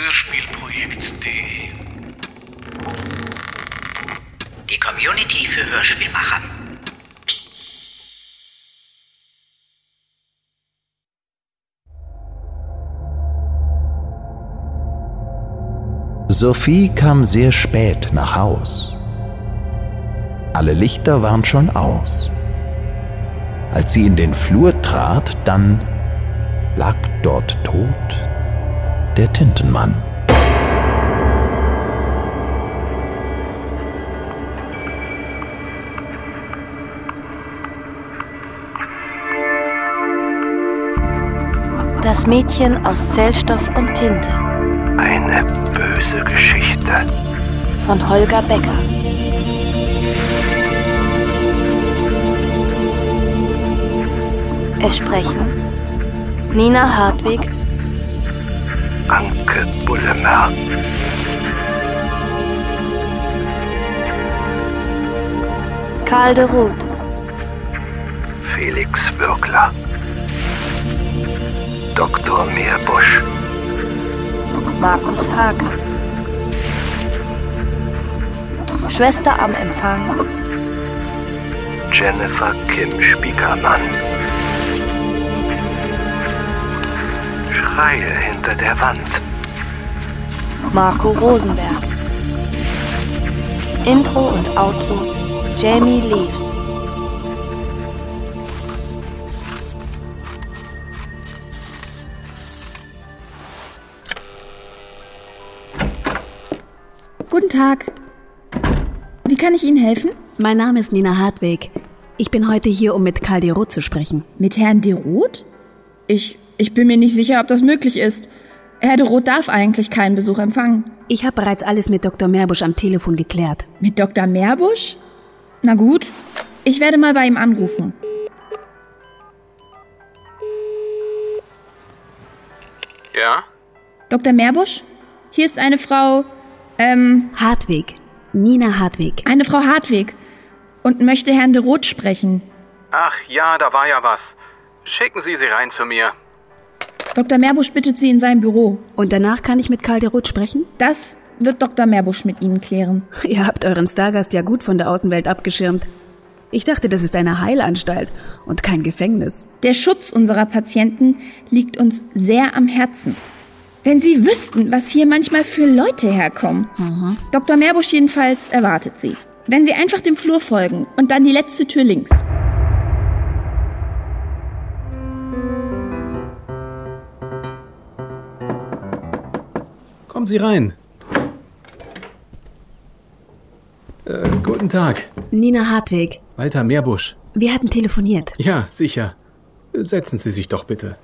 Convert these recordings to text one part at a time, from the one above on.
Hörspielprojekt.de Die Community für Hörspielmacher. Sophie kam sehr spät nach Haus. Alle Lichter waren schon aus. Als sie in den Flur trat, dann lag dort tot der Tintenmann. Das Mädchen aus Zellstoff und Tinte Eine böse Geschichte. von Holger Becker. Es sprechen Nina Hartwig, Anke Bullemer. Karl de Roth, Felix Würgler. Dr. Meerbusch. Markus Hake. Schwester am Empfang Jennifer Kim Spiekermann. Schreie hinter der Wand. Marco Rosenberg. Intro und Outro Jamie Leaves. Guten Tag. Wie kann ich Ihnen helfen? Mein Name ist Nina Hartweg. Ich bin heute hier, um mit Karl de Roth zu sprechen. Mit Herrn de Roth? Ich, ich bin mir nicht sicher, ob das möglich ist. Herr de Roth darf eigentlich keinen Besuch empfangen. Ich habe bereits alles mit Dr. Meerbusch am Telefon geklärt. Mit Dr. Meerbusch? Na gut, ich werde mal bei ihm anrufen. Ja? Dr. Meerbusch? Hier ist eine Frau, ähm, Hartweg. Nina Hartweg. eine Frau Hartweg und möchte Herrn de Roth sprechen. Ach ja, da war ja was. Schicken Sie sie rein zu mir. Dr. Meerbusch bittet Sie in sein Büro. Und danach kann ich mit Karl de Roth sprechen? Das wird Dr. Meerbusch mit Ihnen klären. Ihr habt euren Stargast ja gut von der Außenwelt abgeschirmt. Ich dachte, das ist eine Heilanstalt und kein Gefängnis. Der Schutz unserer Patienten liegt uns sehr am Herzen. Wenn Sie wüssten, was hier manchmal für Leute herkommen. Dr. Meerbusch jedenfalls erwartet Sie. Wenn Sie einfach dem Flur folgen und dann die letzte Tür links. Kommen Sie rein. Äh, guten Tag. Nina Hartweg. Walter Meerbusch. Wir hatten telefoniert. Ja, sicher. Setzen Sie sich doch bitte.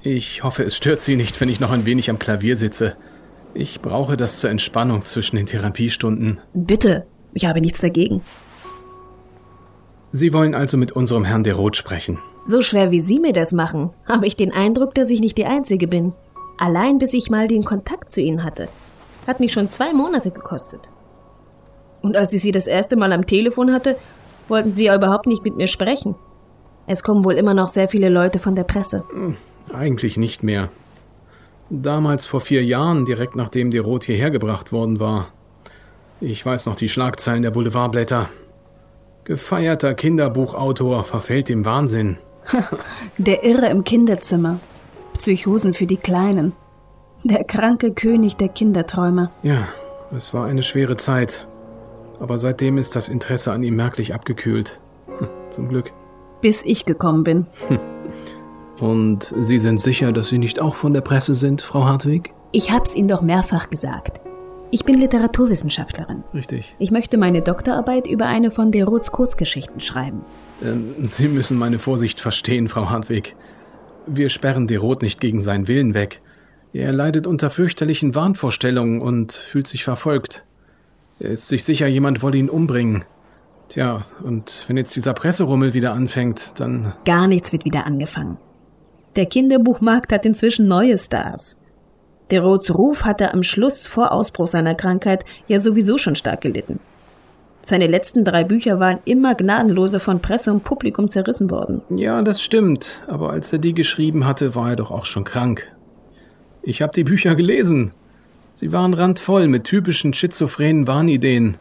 Ich hoffe, es stört Sie nicht, wenn ich noch ein wenig am Klavier sitze. Ich brauche das zur Entspannung zwischen den Therapiestunden. Bitte. Ich habe nichts dagegen. Sie wollen also mit unserem Herrn de Roth sprechen. So schwer wie Sie mir das machen, habe ich den Eindruck, dass ich nicht die Einzige bin. Allein bis ich mal den Kontakt zu Ihnen hatte. Hat mich schon zwei Monate gekostet. Und als ich Sie das erste Mal am Telefon hatte, wollten Sie ja überhaupt nicht mit mir sprechen. Es kommen wohl immer noch sehr viele Leute von der Presse. Eigentlich nicht mehr. Damals vor vier Jahren, direkt nachdem de Roth hierher gebracht worden war. Ich weiß noch die Schlagzeilen der Boulevardblätter. Gefeierter Kinderbuchautor verfällt dem Wahnsinn. Der Irre im Kinderzimmer. Psychosen für die Kleinen. Der kranke König der Kinderträume. Ja, es war eine schwere Zeit. Aber seitdem ist das Interesse an ihm merklich abgekühlt. Hm, Zum Glück. Bis ich gekommen bin. Und Sie sind sicher, dass Sie nicht auch von der Presse sind, Frau Hartwig? Ich hab's Ihnen doch mehrfach gesagt. Ich bin Literaturwissenschaftlerin. Richtig. Ich möchte meine Doktorarbeit über eine von der Roths Kurzgeschichten schreiben. Ähm, Sie müssen meine Vorsicht verstehen, Frau Hartwig. Wir sperren de Roth nicht gegen seinen Willen weg. Er leidet unter fürchterlichen Wahnvorstellungen und fühlt sich verfolgt. Er ist sich sicher, jemand wolle ihn umbringen. Tja, und wenn jetzt dieser Presserummel wieder anfängt, dann. Gar nichts wird wieder angefangen. Der Kinderbuchmarkt hat inzwischen neue Stars. Der Roths Ruf hatte am Schluss vor Ausbruch seiner Krankheit ja sowieso schon stark gelitten. Seine letzten drei Bücher waren immer gnadenloser von Presse und Publikum zerrissen worden. Ja, das stimmt. Aber als er die geschrieben hatte, war er doch auch schon krank. Ich habe die Bücher gelesen. Sie waren randvoll mit typischen schizophrenen Wahnideen.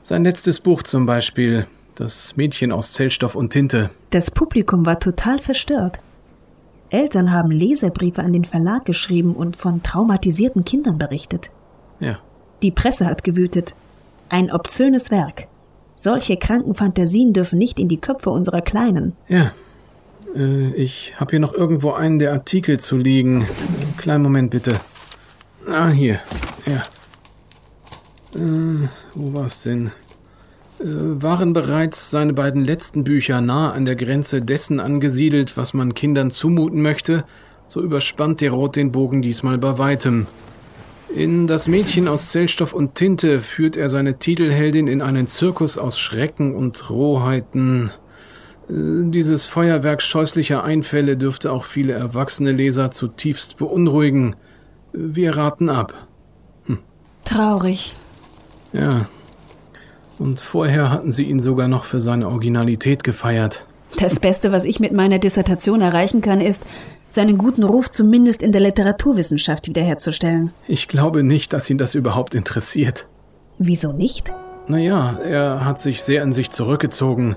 Sein letztes Buch zum Beispiel, Das Mädchen aus Zellstoff und Tinte. Das Publikum war total verstört. Eltern haben Leserbriefe an den Verlag geschrieben und von traumatisierten Kindern berichtet. Ja. Die Presse hat gewütet. Ein obszönes Werk. Solche kranken Fantasien dürfen nicht in die Köpfe unserer Kleinen. Ja. Äh, ich habe hier noch irgendwo einen der Artikel zu liegen. Kleinen Moment bitte. Ah, hier. Ja. Äh, wo war's denn? Äh, waren bereits seine beiden letzten Bücher nah an der Grenze dessen angesiedelt, was man Kindern zumuten möchte, so überspannt der Rot den Bogen diesmal bei weitem. In Das Mädchen aus Zellstoff und Tinte führt er seine Titelheldin in einen Zirkus aus Schrecken und Rohheiten. Äh, Dieses Feuerwerk scheußlicher Einfälle dürfte auch viele erwachsene Leser zutiefst beunruhigen. Wir raten ab. Traurig. Ja. Und vorher hatten sie ihn sogar noch für seine Originalität gefeiert. Das Beste, was ich mit meiner Dissertation erreichen kann, ist, seinen guten Ruf zumindest in der Literaturwissenschaft wiederherzustellen. Ich glaube nicht, dass ihn das überhaupt interessiert. Wieso nicht? Naja, er hat sich sehr in sich zurückgezogen.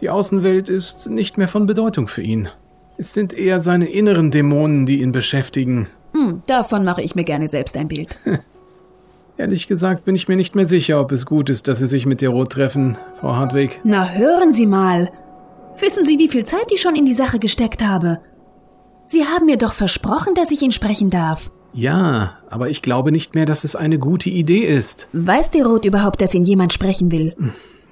Die Außenwelt ist nicht mehr von Bedeutung für ihn. Es sind eher seine inneren Dämonen, die ihn beschäftigen. Hm, davon mache ich mir gerne selbst ein Bild. Ehrlich gesagt bin ich mir nicht mehr sicher, ob es gut ist, dass Sie sich mit der Rot treffen, Frau Hartwig. Na, hören Sie mal. Wissen Sie, wie viel Zeit ich schon in die Sache gesteckt habe? Sie haben mir doch versprochen, dass ich ihn sprechen darf. Ja, aber ich glaube nicht mehr, dass es eine gute Idee ist. Weiß der Rot überhaupt, dass ihn jemand sprechen will?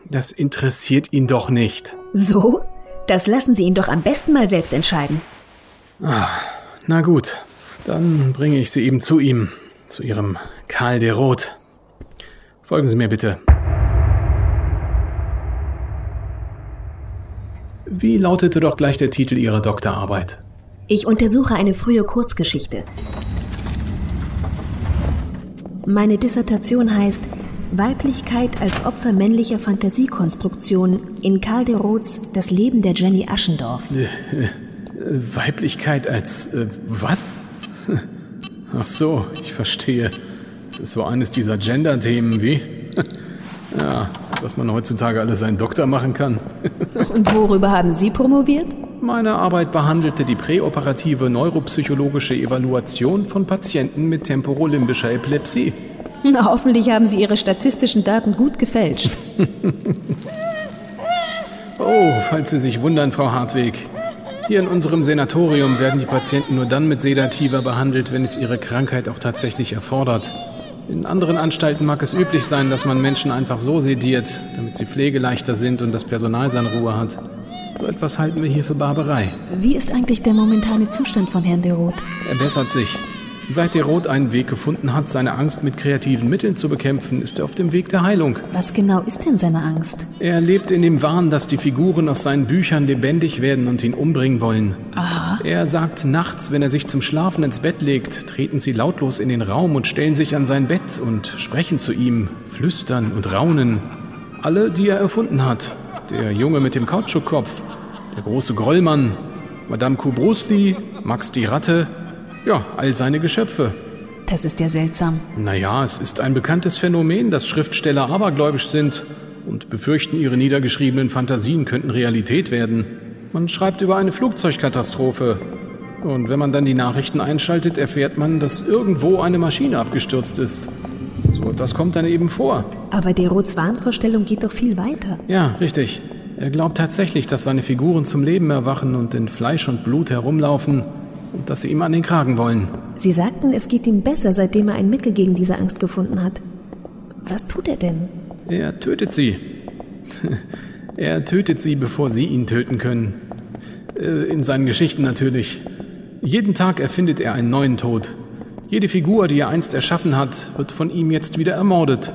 Das interessiert ihn doch nicht. So? Das lassen Sie ihn doch am besten mal selbst entscheiden. Na gut, dann bringe ich Sie eben zu ihm, zu Ihrem Karl der Rot. Folgen Sie mir bitte. Wie lautete doch gleich der Titel Ihrer Doktorarbeit? Ich untersuche eine frühe Kurzgeschichte. Meine Dissertation heißt Weiblichkeit als Opfer männlicher Fantasiekonstruktion in Karl de Roths Das Leben der Jenny Aschendorf. Weiblichkeit als äh, was? Ach so, ich verstehe. Das so eines dieser Gender-Themen, wie? Ja, was man heutzutage alles einen Doktor machen kann. Und worüber haben Sie promoviert? Meine Arbeit behandelte die präoperative neuropsychologische Evaluation von Patienten mit temporolimbischer Epilepsie. Na, hoffentlich haben Sie Ihre statistischen Daten gut gefälscht. Oh, falls Sie sich wundern, Frau Hartwig. Hier in unserem Senatorium werden die Patienten nur dann mit Sedativa behandelt, wenn es ihre Krankheit auch tatsächlich erfordert. In anderen Anstalten mag es üblich sein, dass man Menschen einfach so sediert, damit sie pflegeleichter sind und das Personal seine Ruhe hat. So etwas halten wir hier für Barbarei. Wie ist eigentlich der momentane Zustand von Herrn de Roth? Er bessert sich. Seit der Roth einen Weg gefunden hat, seine Angst mit kreativen Mitteln zu bekämpfen, ist er auf dem Weg der Heilung. Was genau ist denn seine Angst? Er lebt in dem Wahn, dass die Figuren aus seinen Büchern lebendig werden und ihn umbringen wollen. Aha. Er sagt, nachts, wenn er sich zum Schlafen ins Bett legt, treten sie lautlos in den Raum und stellen sich an sein Bett und sprechen zu ihm, flüstern und raunen. Alle, die er erfunden hat. Der Junge mit dem Kautschukkopf, der große Grollmann, Madame Kubrusli, Max die Ratte, ja, all seine Geschöpfe. Das ist ja seltsam. Naja, es ist ein bekanntes Phänomen, dass Schriftsteller abergläubisch sind und befürchten, ihre niedergeschriebenen Fantasien könnten Realität werden. Man schreibt über eine Flugzeugkatastrophe. Und wenn man dann die Nachrichten einschaltet, erfährt man, dass irgendwo eine Maschine abgestürzt ist. So etwas kommt dann eben vor. Aber der Roths Wahnvorstellung geht doch viel weiter. Ja, richtig. Er glaubt tatsächlich, dass seine Figuren zum Leben erwachen und in Fleisch und Blut herumlaufen und dass sie ihm an den Kragen wollen. Sie sagten, es geht ihm besser, seitdem er ein Mittel gegen diese Angst gefunden hat. Was tut er denn? Er tötet sie. er tötet sie, bevor sie ihn töten können. Äh, In seinen Geschichten natürlich. Jeden Tag erfindet er einen neuen Tod. Jede Figur, die er einst erschaffen hat, wird von ihm jetzt wieder ermordet.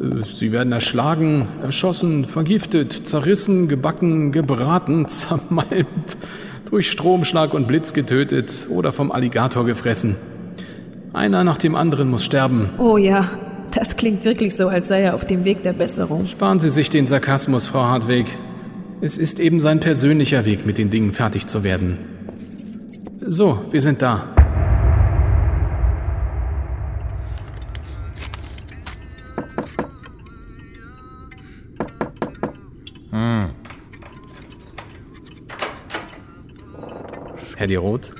Äh, Sie werden erschlagen, erschossen, vergiftet, zerrissen, gebacken, gebraten, zermalmt, durch Stromschlag und Blitz getötet oder vom Alligator gefressen. Einer nach dem anderen muss sterben. Oh ja, das klingt wirklich so, als sei er auf dem Weg der Besserung. Sparen Sie sich den Sarkasmus, Frau Hartwig. Es ist eben sein persönlicher Weg, mit den Dingen fertig zu werden. So, wir sind da. Herr de Roth,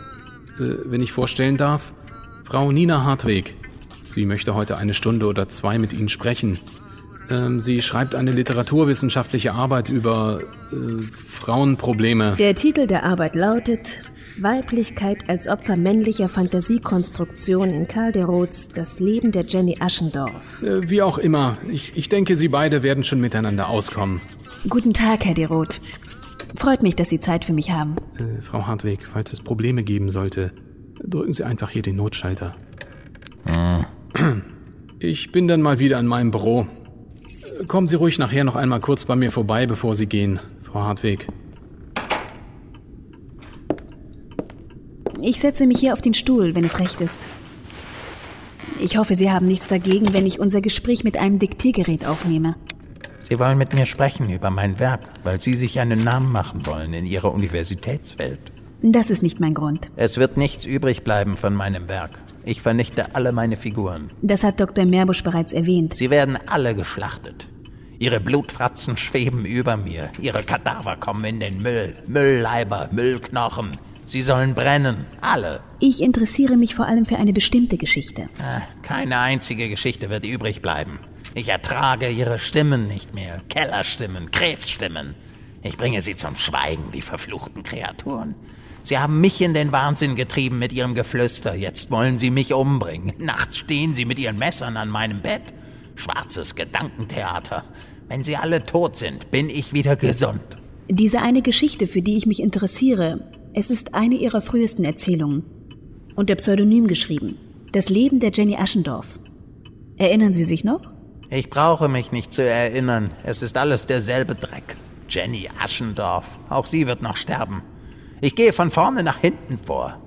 äh, wenn ich vorstellen darf, Frau Nina Hartweg. Sie möchte heute eine Stunde oder zwei mit Ihnen sprechen. Ähm, sie schreibt eine literaturwissenschaftliche Arbeit über äh, Frauenprobleme. Der Titel der Arbeit lautet Weiblichkeit als Opfer männlicher Fantasiekonstruktion in Karl de Roths Das Leben der Jenny Aschendorf. Äh, wie auch immer, ich, ich denke, Sie beide werden schon miteinander auskommen. Guten Tag, Herr de Roth. Freut mich, dass Sie Zeit für mich haben. Äh, Frau Hartweg, falls es Probleme geben sollte, drücken Sie einfach hier den Notschalter. Ich bin dann mal wieder in meinem Büro. Kommen Sie ruhig nachher noch einmal kurz bei mir vorbei, bevor Sie gehen, Frau Hartweg. Ich setze mich hier auf den Stuhl, wenn es recht ist. Ich hoffe, Sie haben nichts dagegen, wenn ich unser Gespräch mit einem Diktiergerät aufnehme. Sie wollen mit mir sprechen über mein Werk, weil Sie sich einen Namen machen wollen in Ihrer Universitätswelt. Das ist nicht mein Grund. Es wird nichts übrig bleiben von meinem Werk. Ich vernichte alle meine Figuren. Das hat Dr. Meerbusch bereits erwähnt. Sie werden alle geschlachtet. Ihre Blutfratzen schweben über mir. Ihre Kadaver kommen in den Müll. Müllleiber, Müllknochen. Sie sollen brennen. Alle. Ich interessiere mich vor allem für eine bestimmte Geschichte. Ah, Keine einzige Geschichte wird übrig bleiben. Ich ertrage ihre Stimmen nicht mehr. Kellerstimmen, Krebsstimmen. Ich bringe sie zum Schweigen, die verfluchten Kreaturen. Sie haben mich in den Wahnsinn getrieben mit ihrem Geflüster. Jetzt wollen sie mich umbringen. Nachts stehen sie mit ihren Messern an meinem Bett. Schwarzes Gedankentheater. Wenn sie alle tot sind, bin ich wieder gesund. Diese eine Geschichte, für die ich mich interessiere, es ist eine ihrer frühesten Erzählungen. Unter Pseudonym geschrieben. Das Leben der Jenny Aschendorf. Erinnern Sie sich noch? Ich brauche mich nicht zu erinnern. Es ist alles derselbe Dreck. Jenny Aschendorf. Auch sie wird noch sterben. Ich gehe von vorne nach hinten vor.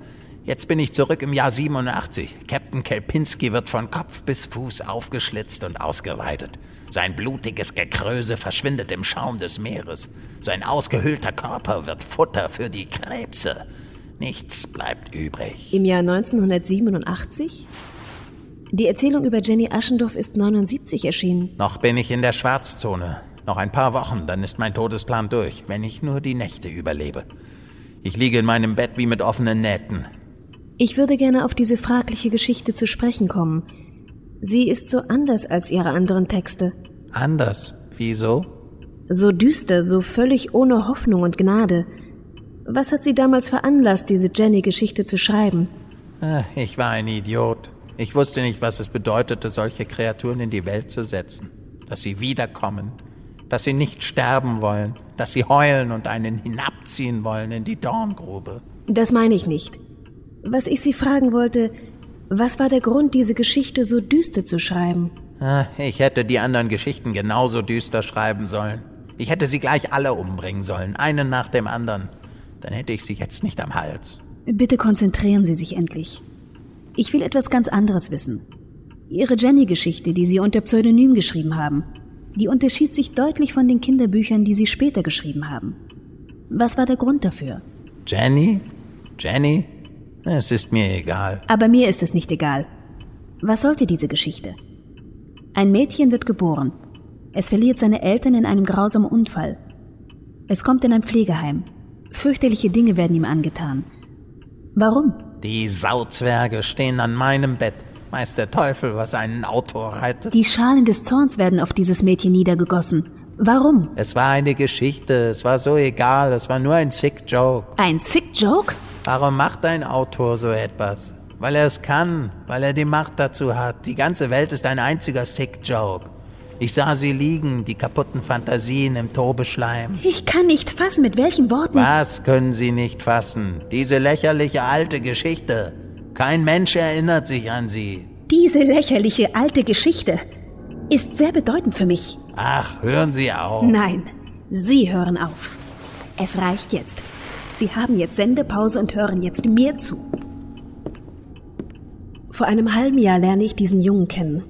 Jetzt bin ich zurück im Jahr 87. Captain Kelpinski wird von Kopf bis Fuß aufgeschlitzt und ausgeweidet. Sein blutiges Gekröse verschwindet im Schaum des Meeres. Sein ausgehöhlter Körper wird Futter für die Krebse. Nichts bleibt übrig. Im Jahr 1987? Die Erzählung über Jenny Aschendorf ist 79 erschienen. Noch bin ich in der Schwarzzone. Noch ein paar Wochen, dann ist mein Todesplan durch, wenn ich nur die Nächte überlebe. Ich liege in meinem Bett wie mit offenen Nähten. Ich würde gerne auf diese fragliche Geschichte zu sprechen kommen. Sie ist so anders als ihre anderen Texte. Anders. Wieso? So düster, so völlig ohne Hoffnung und Gnade. Was hat sie damals veranlasst, diese Jenny-Geschichte zu schreiben? Ah, Ich war ein Idiot. Ich wusste nicht, was es bedeutete, solche Kreaturen in die Welt zu setzen. Dass sie wiederkommen. Dass sie nicht sterben wollen. Dass sie heulen und einen hinabziehen wollen in die Dorngrube. Das meine ich nicht. Was ich Sie fragen wollte, was war der Grund, diese Geschichte so düster zu schreiben? Ah, Ich hätte die anderen Geschichten genauso düster schreiben sollen. Ich hätte sie gleich alle umbringen sollen, einen nach dem anderen. Dann hätte ich sie jetzt nicht am Hals. Bitte konzentrieren Sie sich endlich. Ich will etwas ganz anderes wissen. Ihre Jenny-Geschichte, die Sie unter Pseudonym geschrieben haben, die unterschied sich deutlich von den Kinderbüchern, die Sie später geschrieben haben. Was war der Grund dafür? Jenny? Jenny? Es ist mir egal. Aber mir ist es nicht egal. Was sollte diese Geschichte? Ein Mädchen wird geboren. Es verliert seine Eltern in einem grausamen Unfall. Es kommt in ein Pflegeheim. Fürchterliche Dinge werden ihm angetan. Warum? Die Sauzwerge stehen an meinem Bett. Weiß der Teufel, was einen Autor reitet. Die Schalen des Zorns werden auf dieses Mädchen niedergegossen. Warum? Es war eine Geschichte, es war so egal, es war nur ein sick Joke. Ein Sick Joke? Warum macht ein Autor so etwas? Weil er es kann, weil er die Macht dazu hat. Die ganze Welt ist ein einziger sick Joke. Ich sah sie liegen, die kaputten Fantasien im Tobeschleim. Ich kann nicht fassen, mit welchen Worten. Was können Sie nicht fassen? Diese lächerliche alte Geschichte. Kein Mensch erinnert sich an sie. Diese lächerliche alte Geschichte ist sehr bedeutend für mich. Ach, hören Sie auf. Nein, Sie hören auf. Es reicht jetzt. Sie haben jetzt Sendepause und hören jetzt mir zu. Vor einem halben Jahr lerne ich diesen Jungen kennen.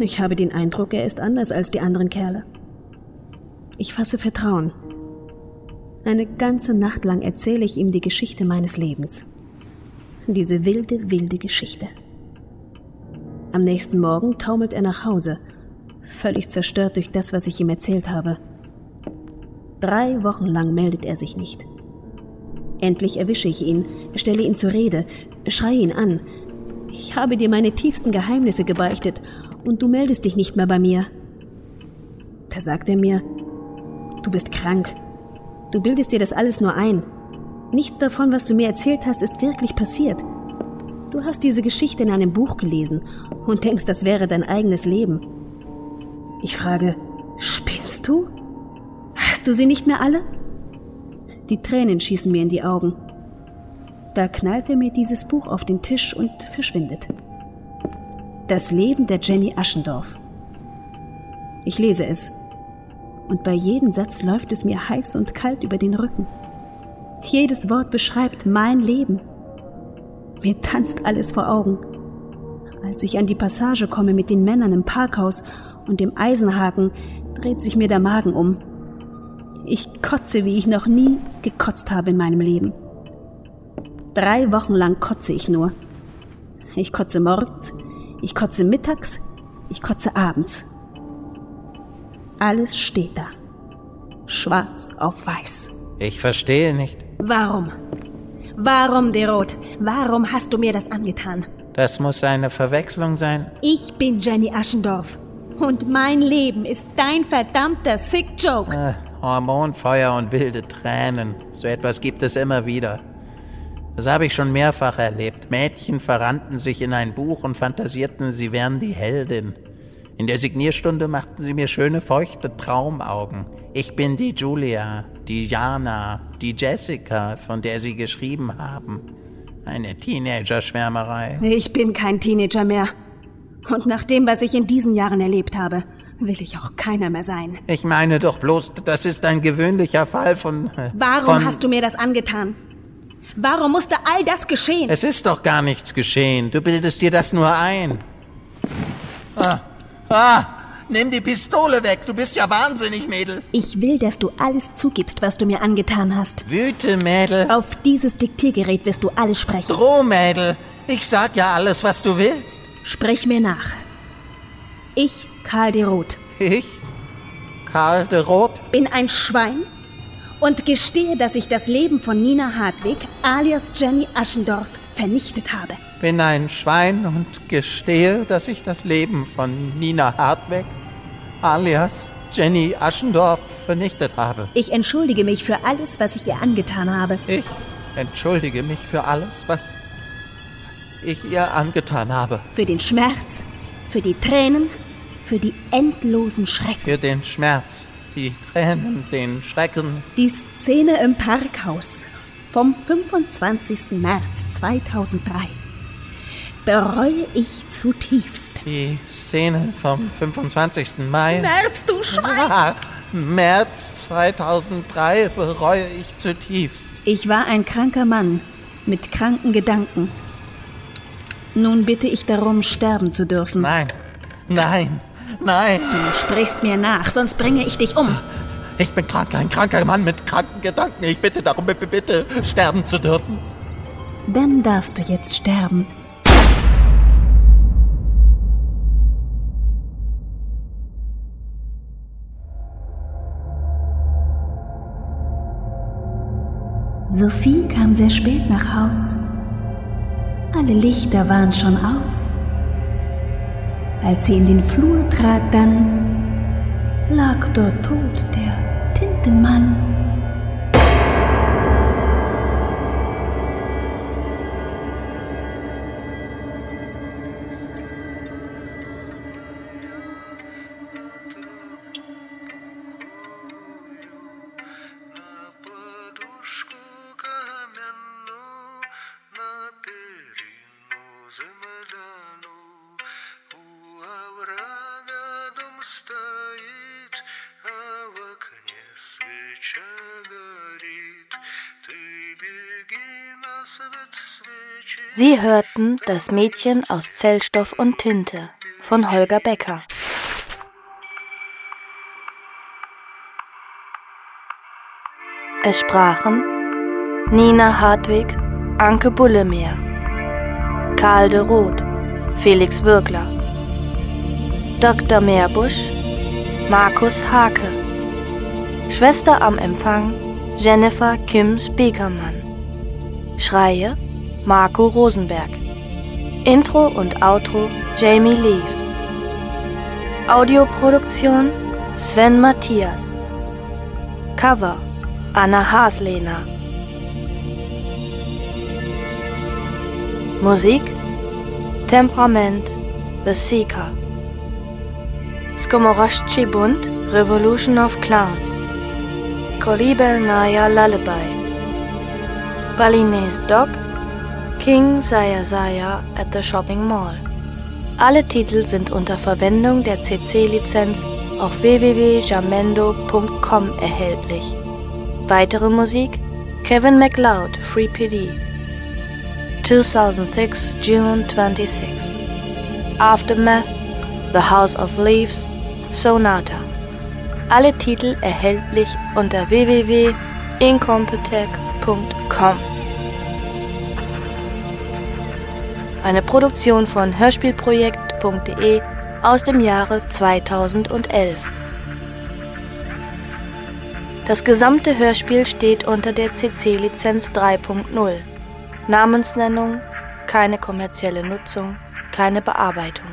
Ich habe den Eindruck, er ist anders als die anderen Kerle. Ich fasse Vertrauen. Eine ganze Nacht lang erzähle ich ihm die Geschichte meines Lebens. Diese wilde, wilde Geschichte. Am nächsten Morgen taumelt er nach Hause, völlig zerstört durch das, was ich ihm erzählt habe. Drei Wochen lang meldet er sich nicht. Endlich erwische ich ihn, stelle ihn zur Rede, schreie ihn an. Ich habe dir meine tiefsten Geheimnisse gebeichtet und du meldest dich nicht mehr bei mir. Da sagt er mir, du bist krank. Du bildest dir das alles nur ein. Nichts davon, was du mir erzählt hast, ist wirklich passiert. Du hast diese Geschichte in einem Buch gelesen und denkst, das wäre dein eigenes Leben. Ich frage, spinnst du? Hast du sie nicht mehr alle? Die Tränen schießen mir in die Augen. Da knallt er mir dieses Buch auf den Tisch und verschwindet. Das Leben der Jenny Aschendorf. Ich lese es. Und bei jedem Satz läuft es mir heiß und kalt über den Rücken. Jedes Wort beschreibt mein Leben. Mir tanzt alles vor Augen. Als ich an die Passage komme mit den Männern im Parkhaus und dem Eisenhaken, dreht sich mir der Magen um. Ich kotze, wie ich noch nie gekotzt habe in meinem Leben. Drei Wochen lang kotze ich nur. Ich kotze morgens, ich kotze mittags, ich kotze abends. Alles steht da. Schwarz auf weiß. Ich verstehe nicht. Warum? Warum, Derot? Warum hast du mir das angetan? Das muss eine Verwechslung sein. Ich bin Jenny Aschendorf. Und mein Leben ist dein verdammter Sick Joke. Äh, Hormonfeuer und wilde Tränen. So etwas gibt es immer wieder. Das habe ich schon mehrfach erlebt. Mädchen verrannten sich in ein Buch und fantasierten, sie wären die Heldin. In der Signierstunde machten sie mir schöne, feuchte Traumaugen. Ich bin die Julia, die Jana, die Jessica, von der sie geschrieben haben. Eine Teenager-Schwärmerei. Ich bin kein Teenager mehr. Und nach dem, was ich in diesen Jahren erlebt habe, will ich auch keiner mehr sein. Ich meine doch bloß, das ist ein gewöhnlicher Fall von. Äh, Warum von hast du mir das angetan? Warum musste all das geschehen? Es ist doch gar nichts geschehen. Du bildest dir das nur ein. Ah, ah, nimm die Pistole weg. Du bist ja wahnsinnig, Mädel. Ich will, dass du alles zugibst, was du mir angetan hast. Wüte, Mädel. Auf dieses Diktiergerät wirst du alles sprechen. Droh, Mädel. Ich sag ja alles, was du willst. Sprich mir nach. Ich, Karl de Roth. Ich? Karl de Roth? Bin ein Schwein und gestehe, dass ich das Leben von Nina Hartwig alias Jenny Aschendorf vernichtet habe. Bin ein Schwein und gestehe, dass ich das Leben von Nina Hartwig alias Jenny Aschendorf vernichtet habe. Ich entschuldige mich für alles, was ich ihr angetan habe. Ich entschuldige mich für alles, was ich ihr angetan habe. Für den Schmerz, für die Tränen, für die endlosen Schrecken. Für den Schmerz, die Tränen, den Schrecken. Die Szene im Parkhaus vom 25. März 2003 bereue ich zutiefst. Die Szene vom 25. Mai. März, du Schwein! März 2003 bereue ich zutiefst. Ich war ein kranker Mann mit kranken Gedanken. Nun bitte ich darum, sterben zu dürfen. Nein, nein, nein. Du sprichst mir nach, sonst bringe ich dich um. Ich bin krank, ein kranker Mann mit kranken Gedanken. Ich bitte darum, bitte, bitte sterben zu dürfen. Dann darfst du jetzt sterben. Sophie kam sehr spät nach Haus. Alle Lichter waren schon aus. Als sie in den Flur trat, dann lag dort tot der Tintenmann. Sie hörten Das Mädchen aus Zellstoff und Tinte von Holger Becker. Es sprachen Nina Hartwig, Anke Bullemeer, Karl de Roth, Felix Würgler, Dr. Meerbusch, Markus Hake, Schwester am Empfang Jennifer Kim Spekermann. Schreie Marco Rosenberg. Intro und Outro Jamie Leaves. Audioproduktion Sven Matthias. Cover Anna Haslehner. Musik Temperament The Seeker. Skomoroshchi Bund Revolution of Clowns. Kolibel Naya Lullaby. Balinese Dog King Saya Saya at the Shopping Mall. Alle Titel sind unter Verwendung der CC-Lizenz auf www.jamendo.com erhältlich. Weitere Musik Kevin MacLeod, Free PD. 2006, June 26. Aftermath, The House of Leaves, Sonata. Alle Titel erhältlich unter www.incompetech.com. Eine Produktion von Hörspielprojekt.de aus dem Jahre 2011. Das gesamte Hörspiel steht unter der CC-Lizenz 3.0. Namensnennung, keine kommerzielle Nutzung, keine Bearbeitung.